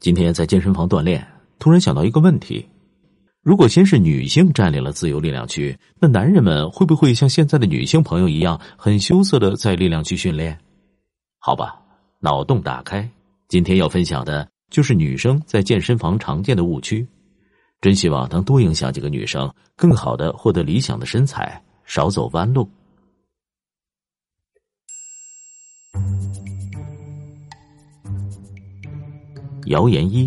今天在健身房锻炼，突然想到一个问题：如果先是女性占领了自由力量区，那男人们会不会像现在的女性朋友一样，很羞涩的在力量区训练？好吧，脑洞打开，今天要分享的就是女生在健身房常见的误区。真希望能多影响几个女生，更好的获得理想的身材，少走弯路。谣言一：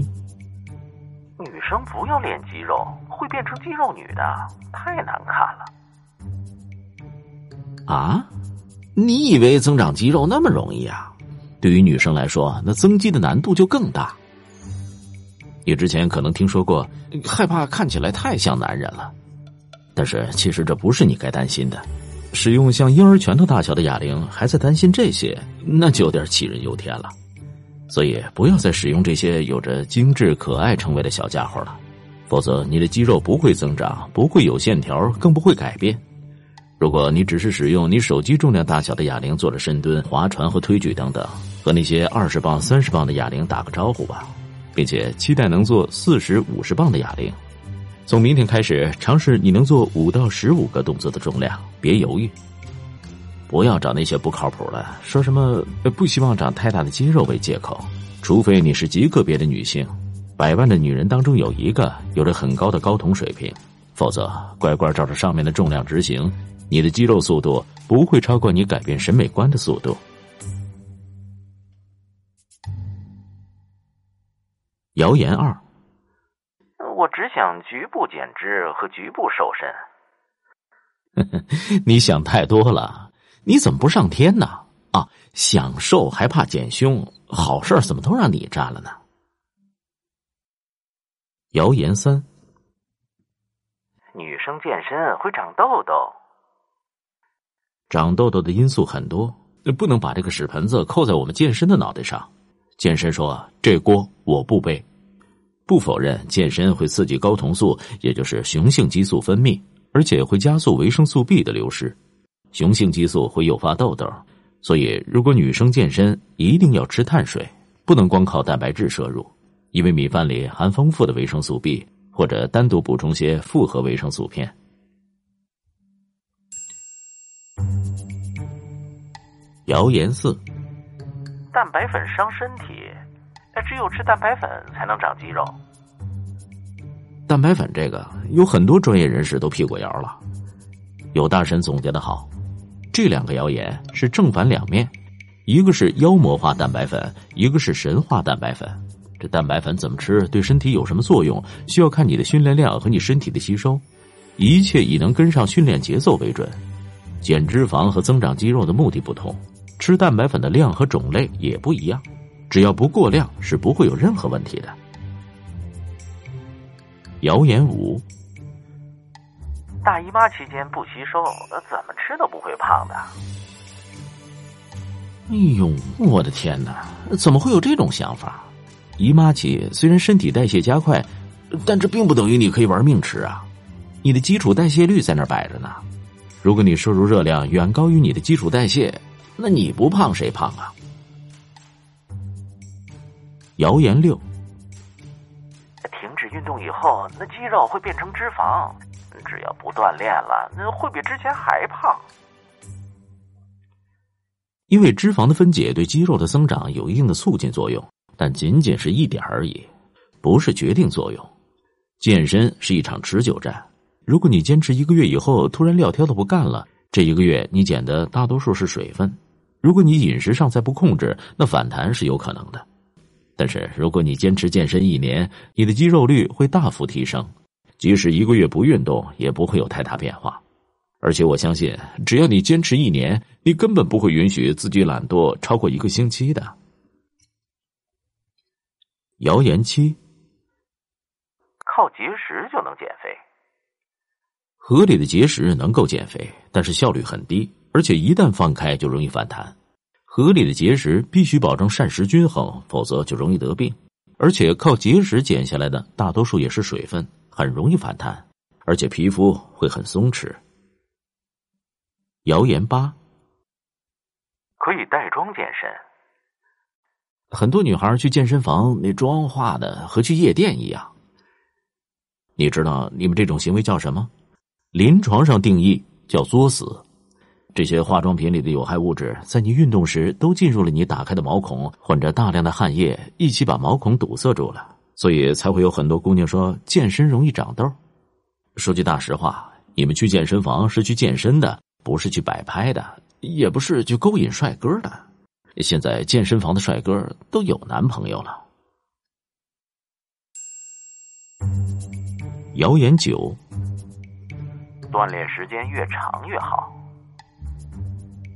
女生不要练肌肉，会变成肌肉女的，太难看了。啊？你以为增长肌肉那么容易啊？对于女生来说，那增肌的难度就更大。你之前可能听说过，害怕看起来太像男人了，但是其实这不是你该担心的。使用像婴儿拳头大小的哑铃，还在担心这些，那就有点杞人忧天了。所以不要再使用这些有着精致可爱称谓的小家伙了，否则你的肌肉不会增长，不会有线条，更不会改变。如果你只是使用你手机重量大小的哑铃做了深蹲、划船和推举等等，和那些二十磅、三十磅的哑铃打个招呼吧，并且期待能做四十五十磅的哑铃。从明天开始，尝试你能做五到十五个动作的重量，别犹豫。不要找那些不靠谱的，说什么不希望长太大的肌肉为借口。除非你是极个别的女性，百万的女人当中有一个有着很高的睾酮水平，否则乖乖照着上面的重量执行，你的肌肉速度不会超过你改变审美观的速度。谣言二：我只想局部减脂和局部瘦身。你想太多了。你怎么不上天呢？啊，想瘦还怕减胸，好事怎么都让你占了呢？谣言三：女生健身会长痘痘。长痘痘的因素很多，不能把这个屎盆子扣在我们健身的脑袋上。健身说这锅我不背。不否认健身会刺激睾酮素，也就是雄性激素分泌，而且会加速维生素 B 的流失。雄性激素会诱发痘痘，所以如果女生健身，一定要吃碳水，不能光靠蛋白质摄入，因为米饭里含丰富的维生素 B，或者单独补充些复合维生素片。谣言四：蛋白粉伤身体，那只有吃蛋白粉才能长肌肉。蛋白粉这个有很多专业人士都辟过谣了，有大神总结的好。这两个谣言是正反两面，一个是妖魔化蛋白粉，一个是神话蛋白粉。这蛋白粉怎么吃，对身体有什么作用，需要看你的训练量和你身体的吸收。一切以能跟上训练节奏为准。减脂肪和增长肌肉的目的不同，吃蛋白粉的量和种类也不一样。只要不过量，是不会有任何问题的。谣言五。大姨妈期间不吸收，怎么吃都不会胖的。哎呦，我的天哪！怎么会有这种想法？姨妈期虽然身体代谢加快，但这并不等于你可以玩命吃啊！你的基础代谢率在那摆着呢。如果你摄入热量远高于你的基础代谢，那你不胖谁胖啊？谣言六：停止运动以后，那肌肉会变成脂肪。只要不锻炼了，那会比之前还胖。因为脂肪的分解对肌肉的增长有一定的促进作用，但仅仅是一点而已，不是决定作用。健身是一场持久战，如果你坚持一个月以后突然撂挑子不干了，这一个月你减的大多数是水分。如果你饮食上再不控制，那反弹是有可能的。但是如果你坚持健身一年，你的肌肉率会大幅提升。即使一个月不运动，也不会有太大变化。而且我相信，只要你坚持一年，你根本不会允许自己懒惰超过一个星期的。谣言七：靠节食就能减肥。合理的节食能够减肥，但是效率很低，而且一旦放开就容易反弹。合理的节食必须保证膳食均衡，否则就容易得病。而且靠节食减下来的大多数也是水分。很容易反弹，而且皮肤会很松弛。谣言八：可以带妆健身。很多女孩去健身房那妆化的和去夜店一样。你知道你们这种行为叫什么？临床上定义叫作死。这些化妆品里的有害物质，在你运动时都进入了你打开的毛孔，混着大量的汗液，一起把毛孔堵塞住了，所以才会有很多姑娘说健身容易长痘。说句大实话，你们去健身房是去健身的，不是去摆拍的，也不是去勾引帅哥的。现在健身房的帅哥都有男朋友了。谣言九，锻炼时间越长越好。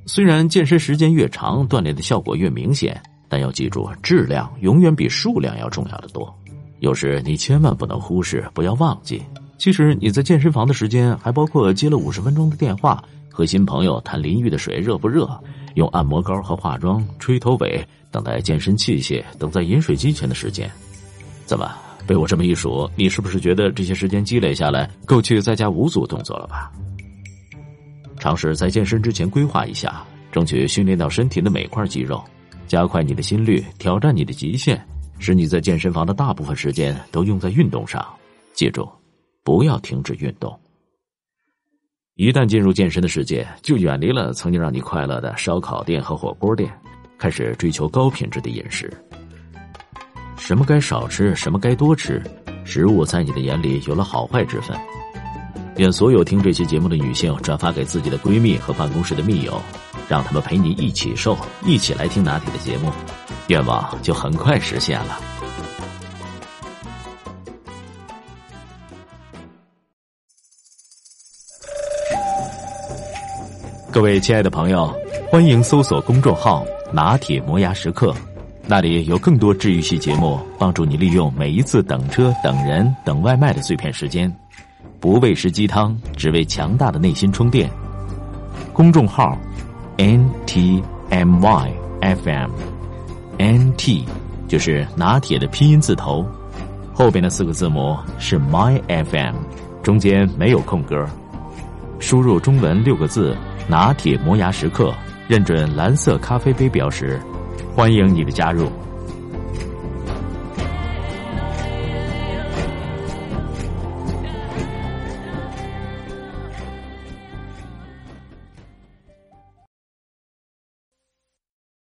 虽然健身时间越长，锻炼的效果越明显，但要记住，质量永远比数量要重要的多。有时你千万不能忽视，不要忘记，其实你在健身房的时间还包括接了五十分钟的电话，和新朋友谈淋浴的水热不热，用按摩膏和化妆、吹头尾，等待健身器械，等在饮水机前的时间。怎么被我这么一数，你是不是觉得这些时间积累下来，够去再加五组动作了吧？尝试在健身之前规划一下，争取训练到身体的每块肌肉，加快你的心率，挑战你的极限，使你在健身房的大部分时间都用在运动上。记住，不要停止运动。一旦进入健身的世界，就远离了曾经让你快乐的烧烤店和火锅店，开始追求高品质的饮食。什么该少吃，什么该多吃，食物在你的眼里有了好坏之分。愿所有听这期节目的女性转发给自己的闺蜜和办公室的密友，让他们陪你一起瘦，一起来听拿铁的节目，愿望就很快实现了。各位亲爱的朋友，欢迎搜索公众号“拿铁磨牙时刻”，那里有更多治愈系节目，帮助你利用每一次等车、等人、等外卖的碎片时间。不喂食鸡汤，只为强大的内心充电。公众号：n t m y f m N T，就是拿铁的拼音字头，后边的四个字母是 My F M，中间没有空格。输入中文六个字“拿铁磨牙时刻”，认准蓝色咖啡杯标识，欢迎你的加入。